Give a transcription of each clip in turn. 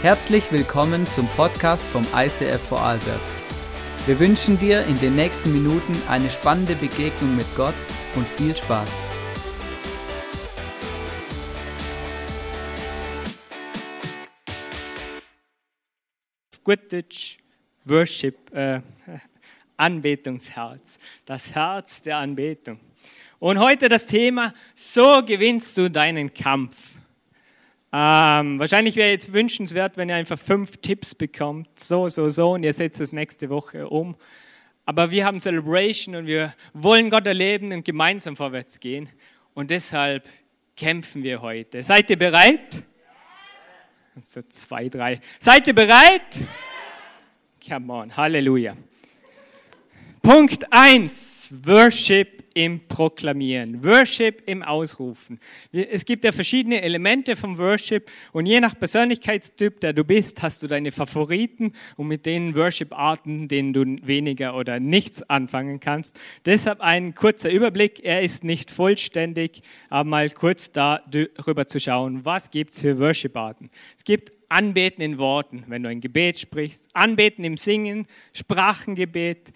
Herzlich willkommen zum Podcast vom ICF Vorarlberg. Wir wünschen dir in den nächsten Minuten eine spannende Begegnung mit Gott und viel Spaß. Deutsch, Worship, äh, Anbetungsherz, das Herz der Anbetung. Und heute das Thema, so gewinnst du deinen Kampf. Ähm, wahrscheinlich wäre jetzt wünschenswert, wenn ihr einfach fünf Tipps bekommt, so, so, so, und ihr setzt das nächste Woche um. Aber wir haben Celebration und wir wollen Gott erleben und gemeinsam vorwärts gehen. Und deshalb kämpfen wir heute. Seid ihr bereit? So zwei, drei. Seid ihr bereit? Come on, Halleluja. Punkt 1, Worship im Proklamieren, Worship im Ausrufen. Es gibt ja verschiedene Elemente vom Worship und je nach Persönlichkeitstyp, der du bist, hast du deine Favoriten und mit den Worship-Arten, denen du weniger oder nichts anfangen kannst. Deshalb ein kurzer Überblick, er ist nicht vollständig, aber mal kurz darüber zu schauen, was gibt es für Worship-Arten. Es gibt Anbeten in Worten, wenn du ein Gebet sprichst, Anbeten im Singen, Sprachengebet,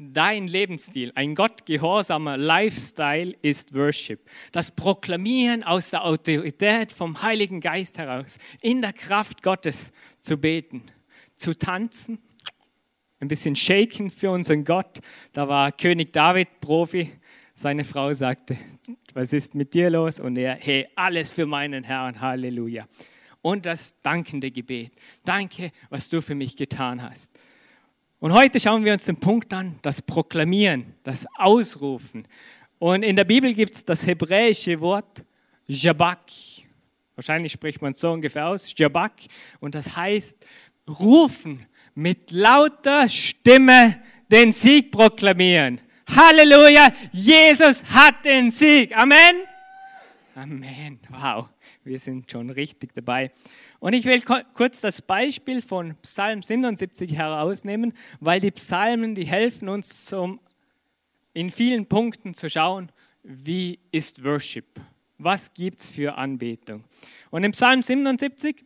dein Lebensstil, ein gottgehorsamer Lifestyle ist Worship. Das Proklamieren aus der Autorität vom Heiligen Geist heraus, in der Kraft Gottes zu beten, zu tanzen, ein bisschen shaken für unseren Gott. Da war König David Profi. Seine Frau sagte, was ist mit dir los? Und er, hey, alles für meinen Herrn, Halleluja. Und das dankende Gebet. Danke, was du für mich getan hast. Und heute schauen wir uns den Punkt an, das Proklamieren, das Ausrufen. Und in der Bibel gibt es das hebräische Wort Jabak. Wahrscheinlich spricht man es so ungefähr aus, Jabak. Und das heißt, rufen mit lauter Stimme den Sieg proklamieren. Halleluja, Jesus hat den Sieg. Amen. Amen. Wow, wir sind schon richtig dabei. Und ich will kurz das Beispiel von Psalm 77 herausnehmen, weil die Psalmen, die helfen uns zum, in vielen Punkten zu schauen, wie ist Worship? Was gibt es für Anbetung? Und im Psalm 77,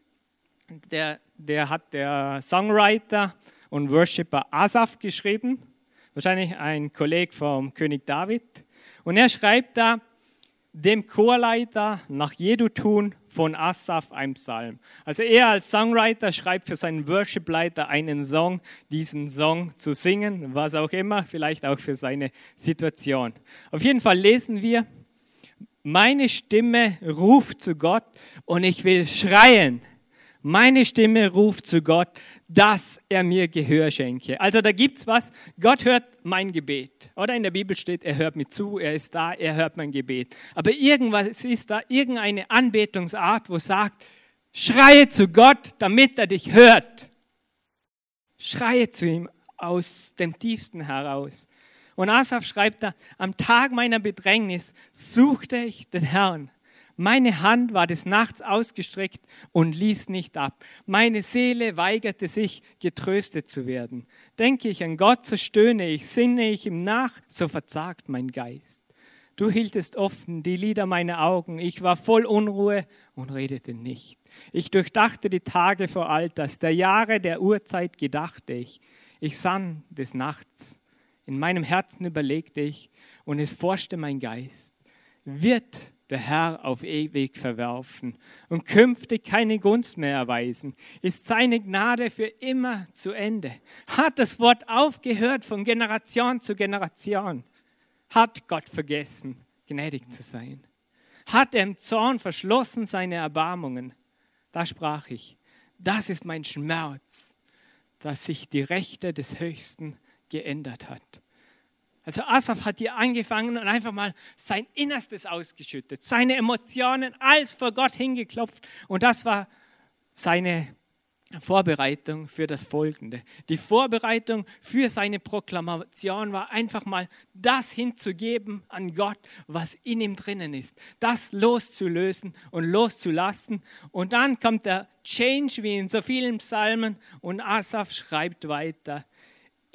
der, der hat der Songwriter und Worshipper Asaf geschrieben, wahrscheinlich ein Kollege vom König David. Und er schreibt da, dem Chorleiter nach Jedutun von Asaf ein Psalm. Also er als Songwriter schreibt für seinen Worshipleiter einen Song, diesen Song zu singen, was auch immer, vielleicht auch für seine Situation. Auf jeden Fall lesen wir, meine Stimme ruft zu Gott und ich will schreien. Meine Stimme ruft zu Gott, dass er mir Gehör schenke. Also da gibt es was, Gott hört mein Gebet. Oder in der Bibel steht, er hört mir zu, er ist da, er hört mein Gebet. Aber irgendwas ist da, irgendeine Anbetungsart, wo sagt, schreie zu Gott, damit er dich hört. Schreie zu ihm aus dem tiefsten heraus. Und Asaf schreibt da, am Tag meiner Bedrängnis suchte ich den Herrn. Meine Hand war des Nachts ausgestreckt und ließ nicht ab. Meine Seele weigerte sich, getröstet zu werden. Denke ich an Gott, so stöhne ich, sinne ich ihm nach, so verzagt mein Geist. Du hieltest offen die Lider meiner Augen. Ich war voll Unruhe und redete nicht. Ich durchdachte die Tage vor Alters, der Jahre der Urzeit gedachte ich. Ich sann des Nachts. In meinem Herzen überlegte ich und es forschte mein Geist. Wird der Herr auf ewig verwerfen und künftig keine Gunst mehr erweisen, ist seine Gnade für immer zu Ende. Hat das Wort aufgehört von Generation zu Generation? Hat Gott vergessen, gnädig zu sein? Hat er im Zorn verschlossen seine Erbarmungen? Da sprach ich, das ist mein Schmerz, dass sich die Rechte des Höchsten geändert hat. Also Asaf hat hier angefangen und einfach mal sein Innerstes ausgeschüttet, seine Emotionen, alles vor Gott hingeklopft. Und das war seine Vorbereitung für das Folgende. Die Vorbereitung für seine Proklamation war einfach mal das hinzugeben an Gott, was in ihm drinnen ist. Das loszulösen und loszulassen. Und dann kommt der Change wie in so vielen Psalmen und Asaf schreibt weiter.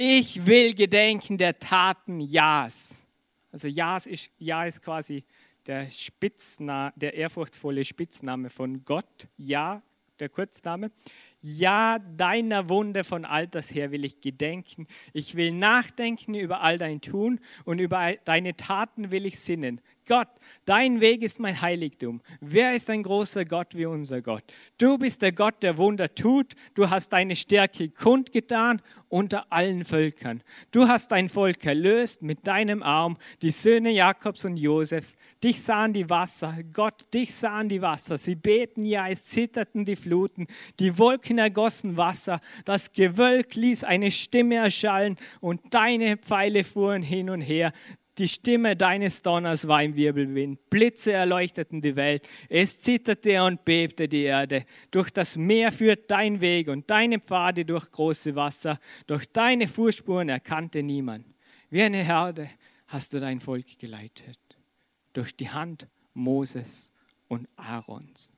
Ich will gedenken der Taten Jas. Also Jas ist, ja ist quasi der, Spitzname, der ehrfurchtsvolle Spitzname von Gott. Ja der Kurzname. Ja, deiner Wunde von alters her will ich gedenken. Ich will nachdenken über all dein Tun und über deine Taten will ich sinnen. Gott, dein Weg ist mein Heiligtum. Wer ist ein großer Gott wie unser Gott? Du bist der Gott, der Wunder tut. Du hast deine Stärke kundgetan unter allen Völkern. Du hast dein Volk erlöst mit deinem Arm, die Söhne Jakobs und Josefs. Dich sahen die Wasser, Gott, dich sahen die Wasser. Sie bebten, ja, es zitterten die Fluten. Die Wolken ergossen Wasser. Das Gewölk ließ eine Stimme erschallen und deine Pfeile fuhren hin und her. Die Stimme deines Donners war im Wirbelwind. Blitze erleuchteten die Welt. Es zitterte und bebte die Erde. Durch das Meer führt dein Weg und deine Pfade durch große Wasser. Durch deine Fußspuren erkannte niemand. Wie eine Herde hast du dein Volk geleitet. Durch die Hand Moses und Aarons.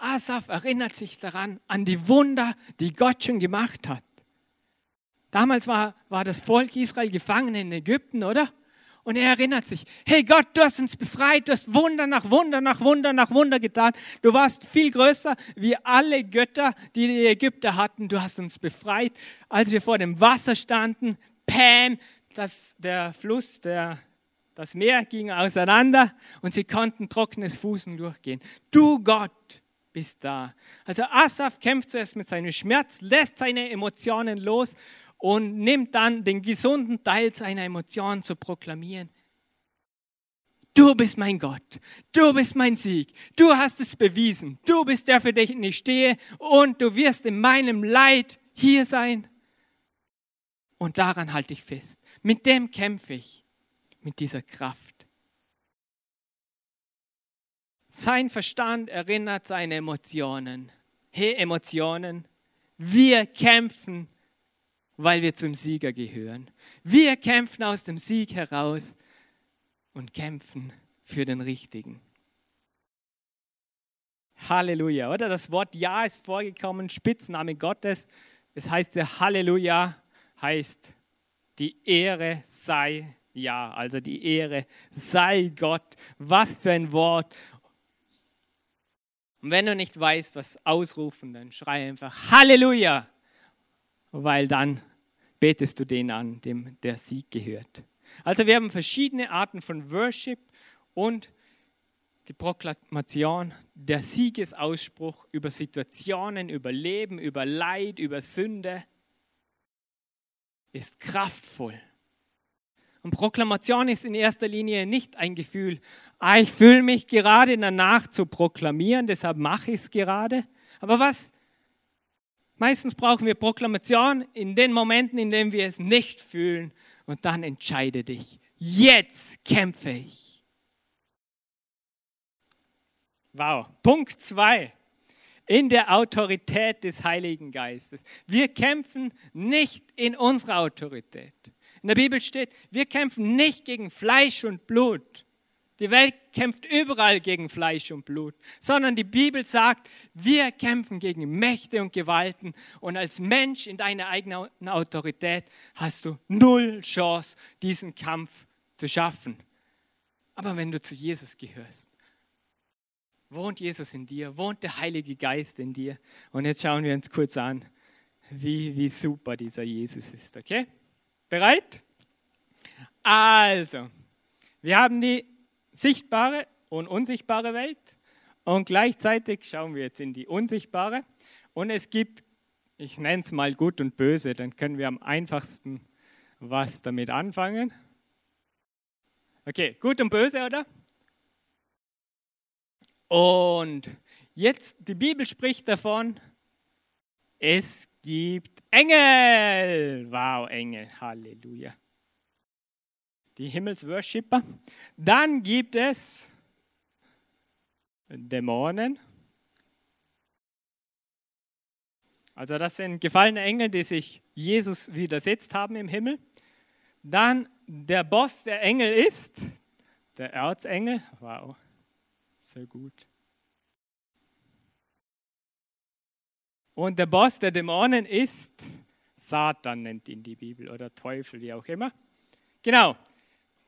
Asaf erinnert sich daran, an die Wunder, die Gott schon gemacht hat. Damals war, war das Volk Israel gefangen in Ägypten, oder? Und er erinnert sich, hey Gott, du hast uns befreit, du hast Wunder nach Wunder nach Wunder nach Wunder getan. Du warst viel größer wie alle Götter, die die Ägypter hatten. Du hast uns befreit, als wir vor dem Wasser standen. Pam, das, der Fluss, der, das Meer ging auseinander und sie konnten trockenes Fußen durchgehen. Du Gott bist da. Also Asaf kämpft zuerst mit seinem Schmerz, lässt seine Emotionen los und nimmt dann den gesunden Teil seiner Emotionen zu proklamieren. Du bist mein Gott, du bist mein Sieg, du hast es bewiesen, du bist der, für den ich stehe und du wirst in meinem Leid hier sein. Und daran halte ich fest. Mit dem kämpfe ich, mit dieser Kraft. Sein Verstand erinnert seine Emotionen. Hey Emotionen, wir kämpfen weil wir zum Sieger gehören. Wir kämpfen aus dem Sieg heraus und kämpfen für den Richtigen. Halleluja, oder? Das Wort Ja ist vorgekommen, Spitzname Gottes. Es heißt der Halleluja, heißt die Ehre sei Ja, also die Ehre sei Gott. Was für ein Wort. Und wenn du nicht weißt, was ausrufen, dann schrei einfach Halleluja, weil dann betest du den an, dem der Sieg gehört. Also wir haben verschiedene Arten von Worship und die Proklamation, der Siegesausspruch über Situationen, über Leben, über Leid, über Sünde ist kraftvoll. Und Proklamation ist in erster Linie nicht ein Gefühl, ah, ich fühle mich gerade danach zu proklamieren, deshalb mache ich es gerade. Aber was Meistens brauchen wir Proklamation in den Momenten, in denen wir es nicht fühlen. Und dann entscheide dich. Jetzt kämpfe ich. Wow. Punkt 2. In der Autorität des Heiligen Geistes. Wir kämpfen nicht in unserer Autorität. In der Bibel steht, wir kämpfen nicht gegen Fleisch und Blut, die Welt kämpft überall gegen Fleisch und Blut, sondern die Bibel sagt, wir kämpfen gegen Mächte und Gewalten und als Mensch in deiner eigenen Autorität hast du null Chance, diesen Kampf zu schaffen. Aber wenn du zu Jesus gehörst, wohnt Jesus in dir, wohnt der Heilige Geist in dir. Und jetzt schauen wir uns kurz an, wie, wie super dieser Jesus ist. Okay? Bereit? Also, wir haben die sichtbare und unsichtbare Welt. Und gleichzeitig schauen wir jetzt in die unsichtbare. Und es gibt, ich nenne es mal gut und böse, dann können wir am einfachsten was damit anfangen. Okay, gut und böse, oder? Und jetzt, die Bibel spricht davon, es gibt Engel. Wow, Engel, Halleluja die Himmelsworshipper. Dann gibt es Dämonen. Also das sind gefallene Engel, die sich Jesus widersetzt haben im Himmel. Dann der Boss der Engel ist der Erzengel. Wow, sehr gut. Und der Boss der Dämonen ist Satan, nennt ihn die Bibel, oder Teufel, wie auch immer. Genau,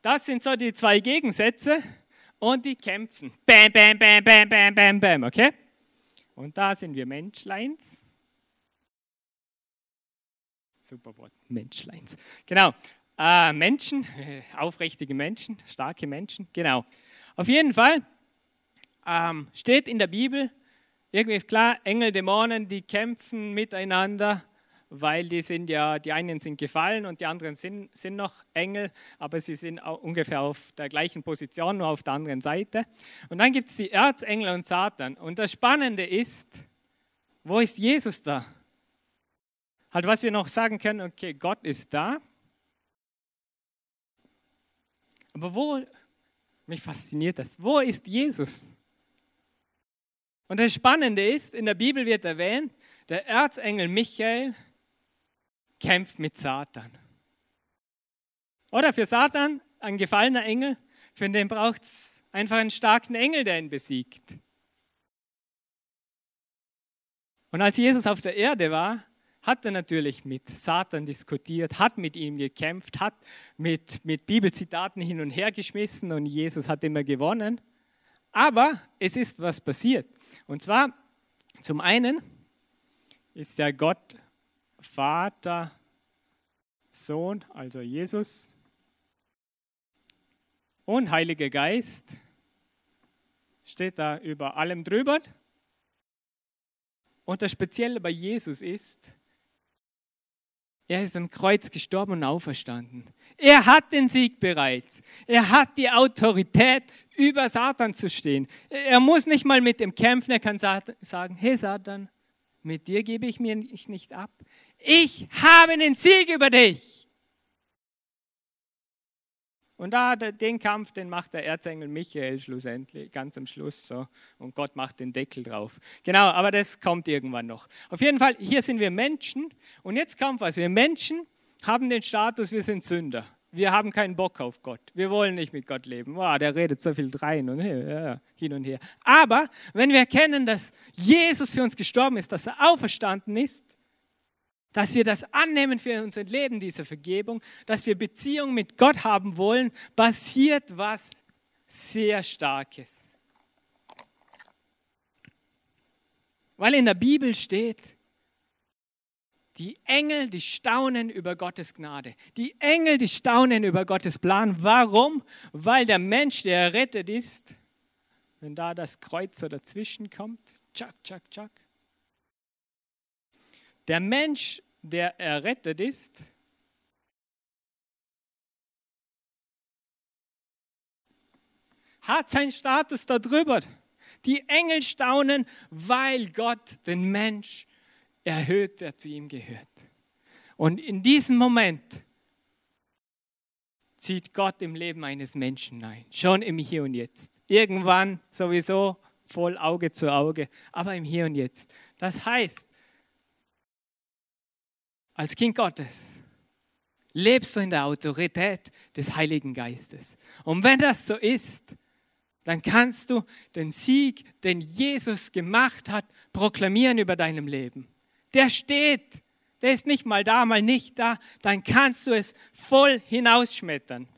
das sind so die zwei Gegensätze. und die kämpfen. Bam, bam, bam, bam, bam, bam, bam, okay? Und da sind wir Menschleins. Super Wort, Menschleins. Genau. Äh, Menschen, äh, aufrichtige Menschen, starke Menschen, genau. Auf jeden Fall ähm, steht in der Bibel, irgendwie ist klar, Engel, Dämonen, die kämpfen miteinander, weil die sind ja, die einen sind gefallen und die anderen sind, sind noch Engel, aber sie sind ungefähr auf der gleichen Position, nur auf der anderen Seite. Und dann gibt es die Erzengel und Satan. Und das Spannende ist, wo ist Jesus da? Halt, was wir noch sagen können, okay, Gott ist da. Aber wo, mich fasziniert das, wo ist Jesus? Und das Spannende ist, in der Bibel wird erwähnt, der Erzengel Michael kämpft mit Satan. Oder für Satan, ein gefallener Engel, für den braucht es einfach einen starken Engel, der ihn besiegt. Und als Jesus auf der Erde war, hat er natürlich mit Satan diskutiert, hat mit ihm gekämpft, hat mit, mit Bibelzitaten hin und her geschmissen und Jesus hat immer gewonnen. Aber es ist was passiert. Und zwar, zum einen ist der Gott Vater, Sohn, also Jesus und Heiliger Geist steht da über allem drüber. Und das Spezielle bei Jesus ist, er ist am Kreuz gestorben und auferstanden. Er hat den Sieg bereits. Er hat die Autorität, über Satan zu stehen. Er muss nicht mal mit dem kämpfen. Er kann sagen, hey Satan, mit dir gebe ich mich nicht ab. Ich habe den Sieg über dich. Und da den Kampf, den macht der Erzengel Michael schlussendlich, ganz am Schluss so. Und Gott macht den Deckel drauf. Genau, aber das kommt irgendwann noch. Auf jeden Fall, hier sind wir Menschen. Und jetzt kommt was. Wir Menschen haben den Status, wir sind Sünder. Wir haben keinen Bock auf Gott. Wir wollen nicht mit Gott leben. Wow, der redet so viel drein und hin und her. Aber wenn wir erkennen, dass Jesus für uns gestorben ist, dass er auferstanden ist, dass wir das annehmen für unser Leben, diese Vergebung, dass wir Beziehung mit Gott haben wollen, passiert was sehr Starkes. Weil in der Bibel steht, die Engel, die staunen über Gottes Gnade. Die Engel, die staunen über Gottes Plan. Warum? Weil der Mensch, der errettet ist, wenn da das Kreuz so dazwischen kommt, tschak, tschak, tschak, der Mensch, der errettet ist, hat seinen Status darüber. Die Engel staunen, weil Gott den Mensch erhöht, der zu ihm gehört. Und in diesem Moment zieht Gott im Leben eines Menschen ein, schon im Hier und Jetzt. Irgendwann sowieso voll Auge zu Auge, aber im Hier und Jetzt. Das heißt, als Kind Gottes lebst du in der Autorität des Heiligen Geistes. Und wenn das so ist, dann kannst du den Sieg, den Jesus gemacht hat, proklamieren über deinem Leben. Der steht, der ist nicht mal da, mal nicht da, dann kannst du es voll hinausschmettern.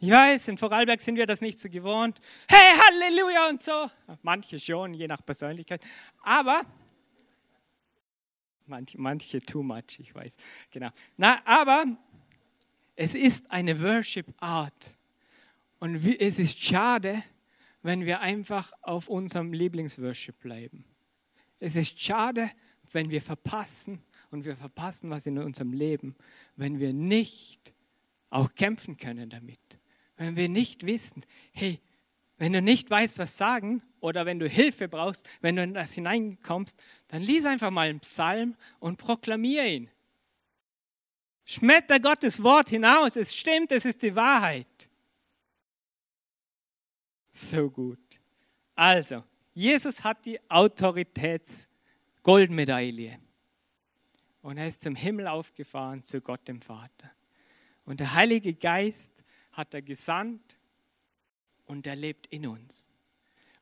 Ich weiß, in Vorarlberg sind wir das nicht so gewohnt. Hey, Halleluja und so. Manche schon, je nach Persönlichkeit. Aber Manche, manche too much, ich weiß. Genau. Na, aber es ist eine Worship Art. Und es ist schade, wenn wir einfach auf unserem Lieblingsworship bleiben. Es ist schade, wenn wir verpassen und wir verpassen was in unserem Leben, wenn wir nicht auch kämpfen können damit. Wenn wir nicht wissen, hey, wenn du nicht weißt, was sagen oder wenn du Hilfe brauchst, wenn du in das hineinkommst, dann lies einfach mal einen Psalm und proklamier ihn. Schmetter Gottes Wort hinaus. Es stimmt, es ist die Wahrheit. So gut. Also, Jesus hat die Autoritäts-Goldmedaille. Und er ist zum Himmel aufgefahren zu Gott dem Vater. Und der Heilige Geist hat er gesandt und er lebt in uns.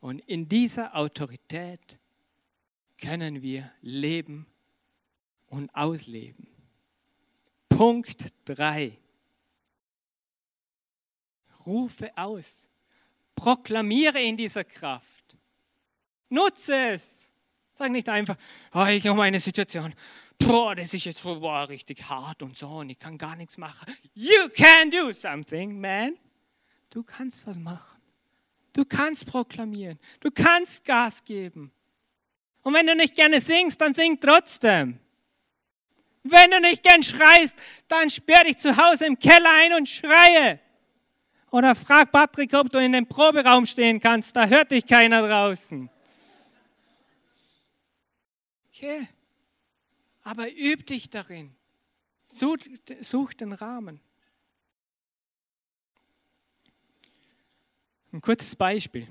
Und in dieser Autorität können wir leben und ausleben. Punkt 3. Rufe aus. Proklamiere in dieser Kraft. Nutze es. Sag nicht einfach, oh, ich habe eine Situation, boah, das ist jetzt boah, richtig hart und so und ich kann gar nichts machen. You can do something, man. Du kannst was machen. Du kannst proklamieren. Du kannst Gas geben. Und wenn du nicht gerne singst, dann sing trotzdem. Wenn du nicht gern schreist, dann sperr dich zu Hause im Keller ein und schreie. Oder frag Patrick, ob du in dem Proberaum stehen kannst, da hört dich keiner draußen. Okay, aber üb dich darin. Such, such den Rahmen. Ein kurzes Beispiel.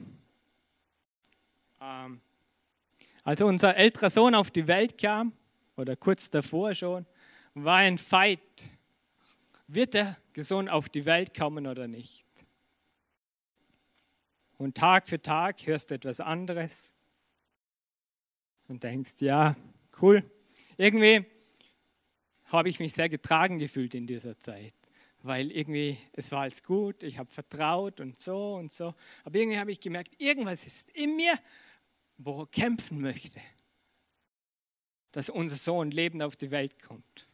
Ähm, als unser älterer Sohn auf die Welt kam, oder kurz davor schon, war ein Fight. Wird der Sohn auf die Welt kommen oder nicht? Und Tag für Tag hörst du etwas anderes und denkst, ja, cool. Irgendwie habe ich mich sehr getragen gefühlt in dieser Zeit, weil irgendwie es war alles gut, ich habe vertraut und so und so. Aber irgendwie habe ich gemerkt, irgendwas ist in mir, wo kämpfen möchte dass unser Sohn lebend auf die Welt kommt.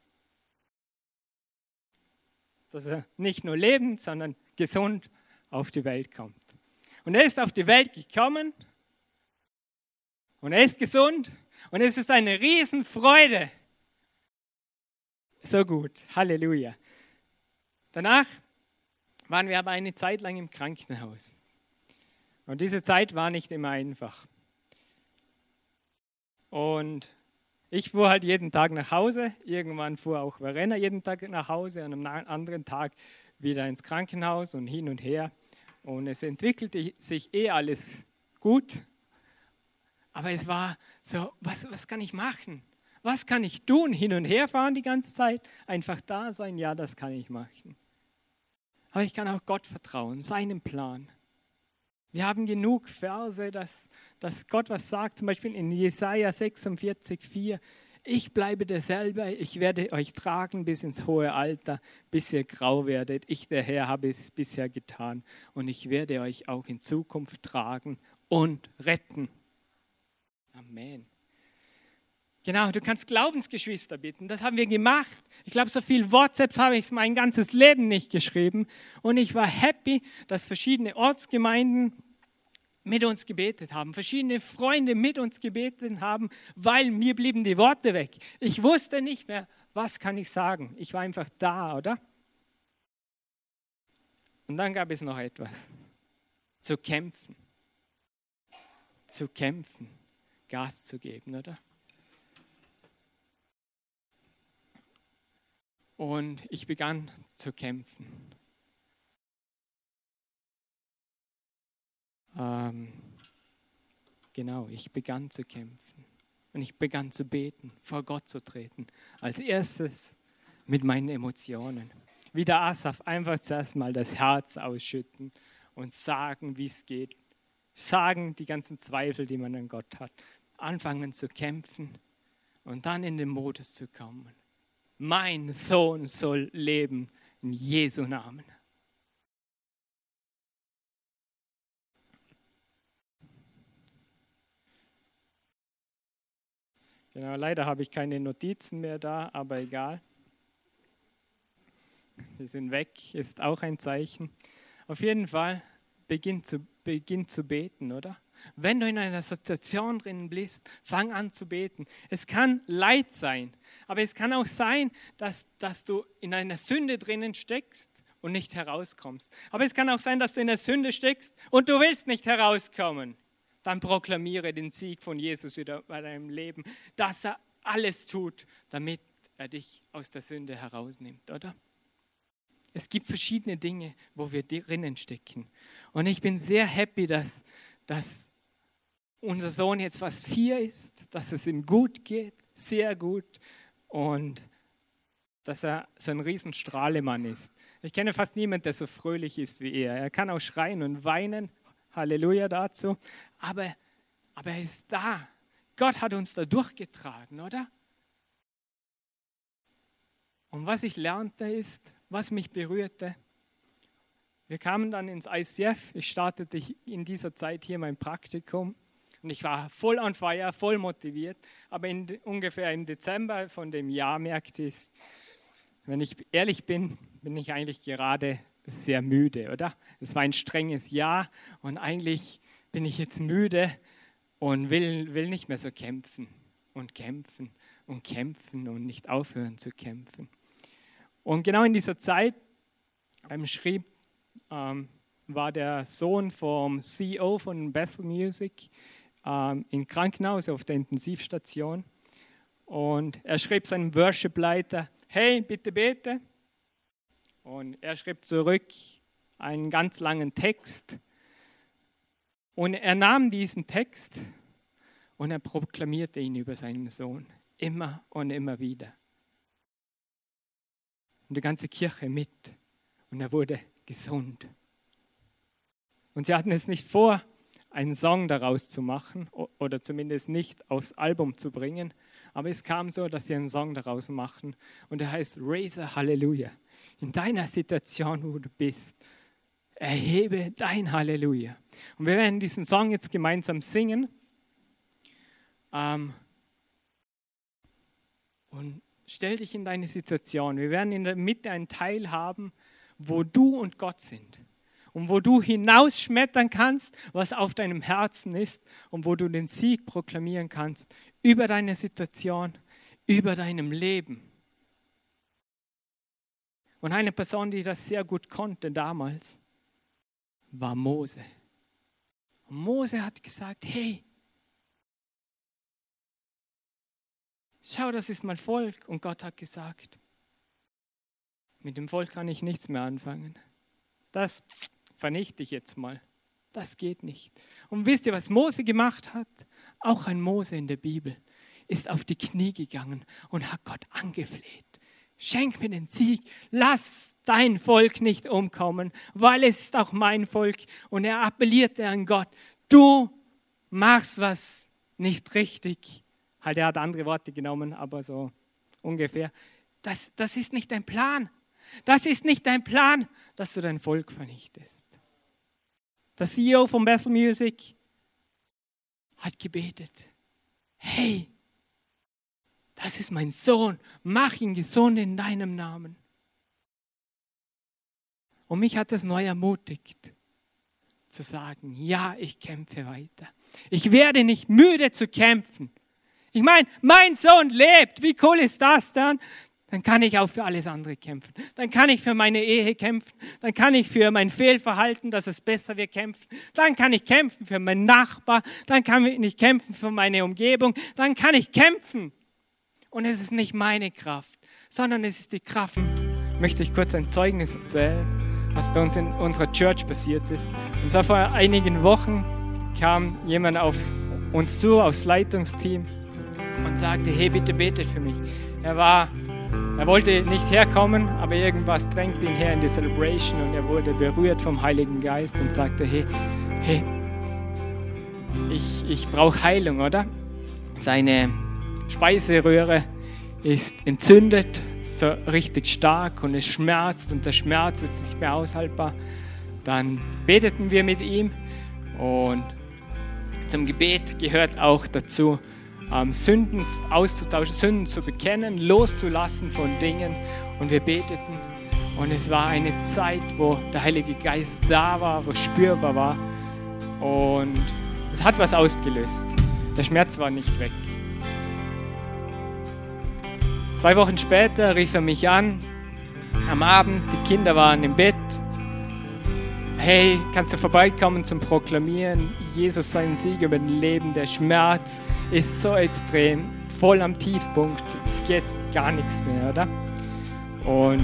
Dass er nicht nur lebend, sondern gesund auf die Welt kommt. Und er ist auf die Welt gekommen und er ist gesund und es ist eine Riesenfreude. So gut, Halleluja. Danach waren wir aber eine Zeit lang im Krankenhaus. Und diese Zeit war nicht immer einfach. Und ich fuhr halt jeden Tag nach Hause. Irgendwann fuhr auch Verena jeden Tag nach Hause und am anderen Tag wieder ins Krankenhaus und hin und her. Und es entwickelte sich eh alles gut. Aber es war so, was, was kann ich machen? Was kann ich tun? Hin und her fahren die ganze Zeit? Einfach da sein? Ja, das kann ich machen. Aber ich kann auch Gott vertrauen, seinem Plan. Wir haben genug Verse, dass, dass Gott was sagt, zum Beispiel in Jesaja 46, 4. Ich bleibe derselbe, ich werde euch tragen bis ins hohe Alter, bis ihr grau werdet. Ich, der Herr, habe es bisher getan und ich werde euch auch in Zukunft tragen und retten. Amen. Genau, du kannst Glaubensgeschwister bitten. Das haben wir gemacht. Ich glaube, so viel WhatsApps habe ich mein ganzes Leben nicht geschrieben. Und ich war happy, dass verschiedene Ortsgemeinden mit uns gebetet haben, verschiedene Freunde mit uns gebetet haben, weil mir blieben die Worte weg. Ich wusste nicht mehr, was kann ich sagen. Ich war einfach da, oder? Und dann gab es noch etwas. Zu kämpfen. Zu kämpfen. Gas zu geben, oder? Und ich begann zu kämpfen. Ähm, genau, ich begann zu kämpfen. Und ich begann zu beten, vor Gott zu treten. Als erstes mit meinen Emotionen. Wie der Asaf, einfach zuerst mal das Herz ausschütten und sagen, wie es geht. Sagen die ganzen Zweifel, die man an Gott hat. Anfangen zu kämpfen und dann in den Modus zu kommen mein Sohn soll leben in Jesu Namen. Genau, leider habe ich keine Notizen mehr da, aber egal. Sie sind weg, ist auch ein Zeichen. Auf jeden Fall beginn zu, beginn zu beten, oder? Wenn du in einer Situation drin bist, fang an zu beten. Es kann Leid sein, aber es kann auch sein, dass, dass du in einer Sünde drinnen steckst und nicht herauskommst. Aber es kann auch sein, dass du in der Sünde steckst und du willst nicht herauskommen. Dann proklamiere den Sieg von Jesus wieder bei deinem Leben, dass er alles tut, damit er dich aus der Sünde herausnimmt, oder? Es gibt verschiedene Dinge, wo wir drinnen stecken. Und ich bin sehr happy, dass, dass unser Sohn jetzt fast vier ist, dass es ihm gut geht, sehr gut und dass er so ein Riesenstrahlemann ist. Ich kenne fast niemanden, der so fröhlich ist wie er. Er kann auch schreien und weinen, Halleluja dazu, aber, aber er ist da. Gott hat uns da durchgetragen, oder? Und was ich lernte ist, was mich berührte, wir kamen dann ins ICF. Ich startete in dieser Zeit hier mein Praktikum und ich war voll on fire, voll motiviert. Aber in, ungefähr im Dezember von dem Jahr merkte ich, wenn ich ehrlich bin, bin ich eigentlich gerade sehr müde, oder? Es war ein strenges Jahr und eigentlich bin ich jetzt müde und will, will nicht mehr so kämpfen und kämpfen und kämpfen und nicht aufhören zu kämpfen. Und genau in dieser Zeit ähm, schrieb, ähm, war der Sohn vom CEO von Bethel Music ähm, im Krankenhaus auf der Intensivstation. Und er schrieb seinem Worship-Leiter, hey, bitte bete. Und er schrieb zurück einen ganz langen Text. Und er nahm diesen Text und er proklamierte ihn über seinen Sohn, immer und immer wieder. Und die ganze Kirche mit. Und er wurde gesund. Und sie hatten es nicht vor, einen Song daraus zu machen oder zumindest nicht aufs Album zu bringen, aber es kam so, dass sie einen Song daraus machen und der heißt Raise Halleluja. In deiner Situation, wo du bist, erhebe dein Halleluja. Und wir werden diesen Song jetzt gemeinsam singen. Ähm, und stell dich in deine Situation. Wir werden in der Mitte einen Teil haben, wo du und Gott sind. Und wo du hinausschmettern kannst, was auf deinem Herzen ist. Und wo du den Sieg proklamieren kannst über deine Situation, über deinem Leben. Und eine Person, die das sehr gut konnte damals, war Mose. Und Mose hat gesagt, hey, schau, das ist mein Volk. Und Gott hat gesagt, mit dem Volk kann ich nichts mehr anfangen. Das vernichte ich jetzt mal. Das geht nicht. Und wisst ihr, was Mose gemacht hat? Auch ein Mose in der Bibel ist auf die Knie gegangen und hat Gott angefleht. Schenk mir den Sieg, lass dein Volk nicht umkommen, weil es ist auch mein Volk. Und er appellierte an Gott, du machst was nicht richtig. Halt, er hat andere Worte genommen, aber so ungefähr. Das, das ist nicht dein Plan. Das ist nicht dein Plan, dass du dein Volk vernichtest. Der CEO von Bethel Music hat gebetet. Hey, das ist mein Sohn, mach ihn gesund in deinem Namen. Und mich hat es neu ermutigt zu sagen, ja, ich kämpfe weiter. Ich werde nicht müde zu kämpfen. Ich meine, mein Sohn lebt. Wie cool ist das dann? Dann kann ich auch für alles andere kämpfen. Dann kann ich für meine Ehe kämpfen. Dann kann ich für mein Fehlverhalten, dass es besser wird, kämpfen. Dann kann ich kämpfen für meinen Nachbar. Dann kann ich kämpfen für meine Umgebung. Dann kann ich kämpfen. Und es ist nicht meine Kraft, sondern es ist die Kraft. Möchte ich kurz ein Zeugnis erzählen, was bei uns in unserer Church passiert ist. Und zwar vor einigen Wochen kam jemand auf uns zu, aufs Leitungsteam und sagte, hey, bitte betet für mich. Er war er wollte nicht herkommen, aber irgendwas drängte ihn her in die Celebration und er wurde berührt vom Heiligen Geist und sagte, hey, hey, ich, ich brauche Heilung, oder? Seine Speiseröhre ist entzündet, so richtig stark und es schmerzt und der Schmerz ist nicht mehr aushaltbar. Dann beteten wir mit ihm und zum Gebet gehört auch dazu, ähm, Sünden auszutauschen, Sünden zu bekennen, loszulassen von Dingen. Und wir beteten. Und es war eine Zeit, wo der Heilige Geist da war, wo spürbar war. Und es hat was ausgelöst. Der Schmerz war nicht weg. Zwei Wochen später rief er mich an, am Abend, die Kinder waren im Bett hey, kannst du vorbeikommen zum Proklamieren, Jesus seinen Sieg über den Leben, der Schmerz ist so extrem, voll am Tiefpunkt, es geht gar nichts mehr, oder? Und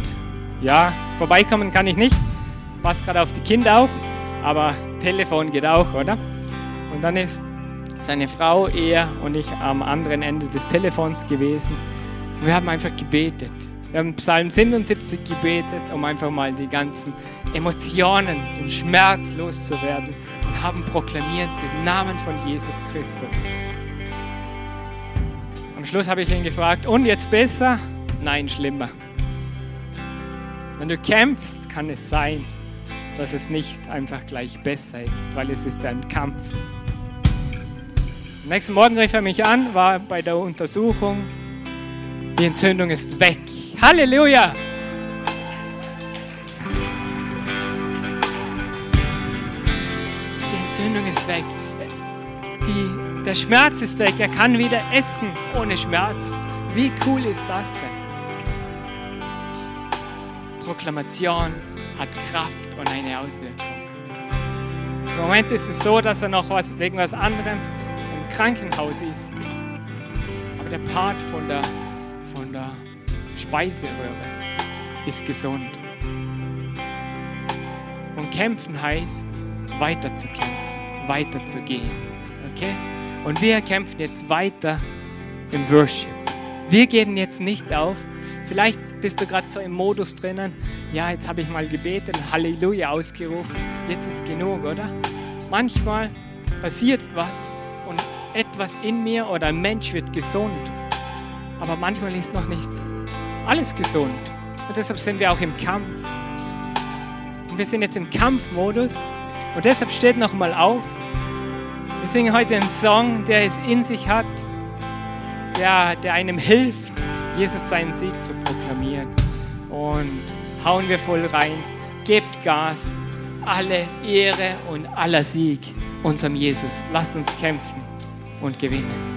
ja, vorbeikommen kann ich nicht, passe gerade auf die Kinder auf, aber Telefon geht auch, oder? Und dann ist seine Frau, er und ich am anderen Ende des Telefons gewesen. Wir haben einfach gebetet. Wir haben Psalm 77 gebetet, um einfach mal die ganzen Emotionen, den Schmerz loszuwerden und haben proklamiert den Namen von Jesus Christus. Am Schluss habe ich ihn gefragt, und jetzt besser? Nein, schlimmer. Wenn du kämpfst, kann es sein, dass es nicht einfach gleich besser ist, weil es ist ein Kampf. Am nächsten Morgen rief er mich an, war bei der Untersuchung. Die Entzündung ist weg. Halleluja! Die Entzündung ist weg. Die, der Schmerz ist weg. Er kann wieder essen ohne Schmerz. Wie cool ist das denn? Proklamation hat Kraft und eine Auswirkung. Im Moment ist es so, dass er noch was, wegen was anderem im Krankenhaus ist. Aber der Part von der, von der Speiseröhre ist gesund. Und kämpfen heißt, weiterzukämpfen, weiterzugehen. Okay? Und wir kämpfen jetzt weiter im Worship. Wir geben jetzt nicht auf. Vielleicht bist du gerade so im Modus drinnen. Ja, jetzt habe ich mal gebetet, Halleluja ausgerufen. Jetzt ist genug, oder? Manchmal passiert was und etwas in mir oder ein Mensch wird gesund. Aber manchmal ist noch nicht alles gesund. Und deshalb sind wir auch im Kampf. Und wir sind jetzt im Kampfmodus. Und deshalb steht noch mal auf. Wir singen heute einen Song, der es in sich hat der, der einem hilft, Jesus seinen Sieg zu proklamieren. Und hauen wir voll rein, gebt Gas, alle Ehre und aller Sieg unserem Jesus. Lasst uns kämpfen und gewinnen.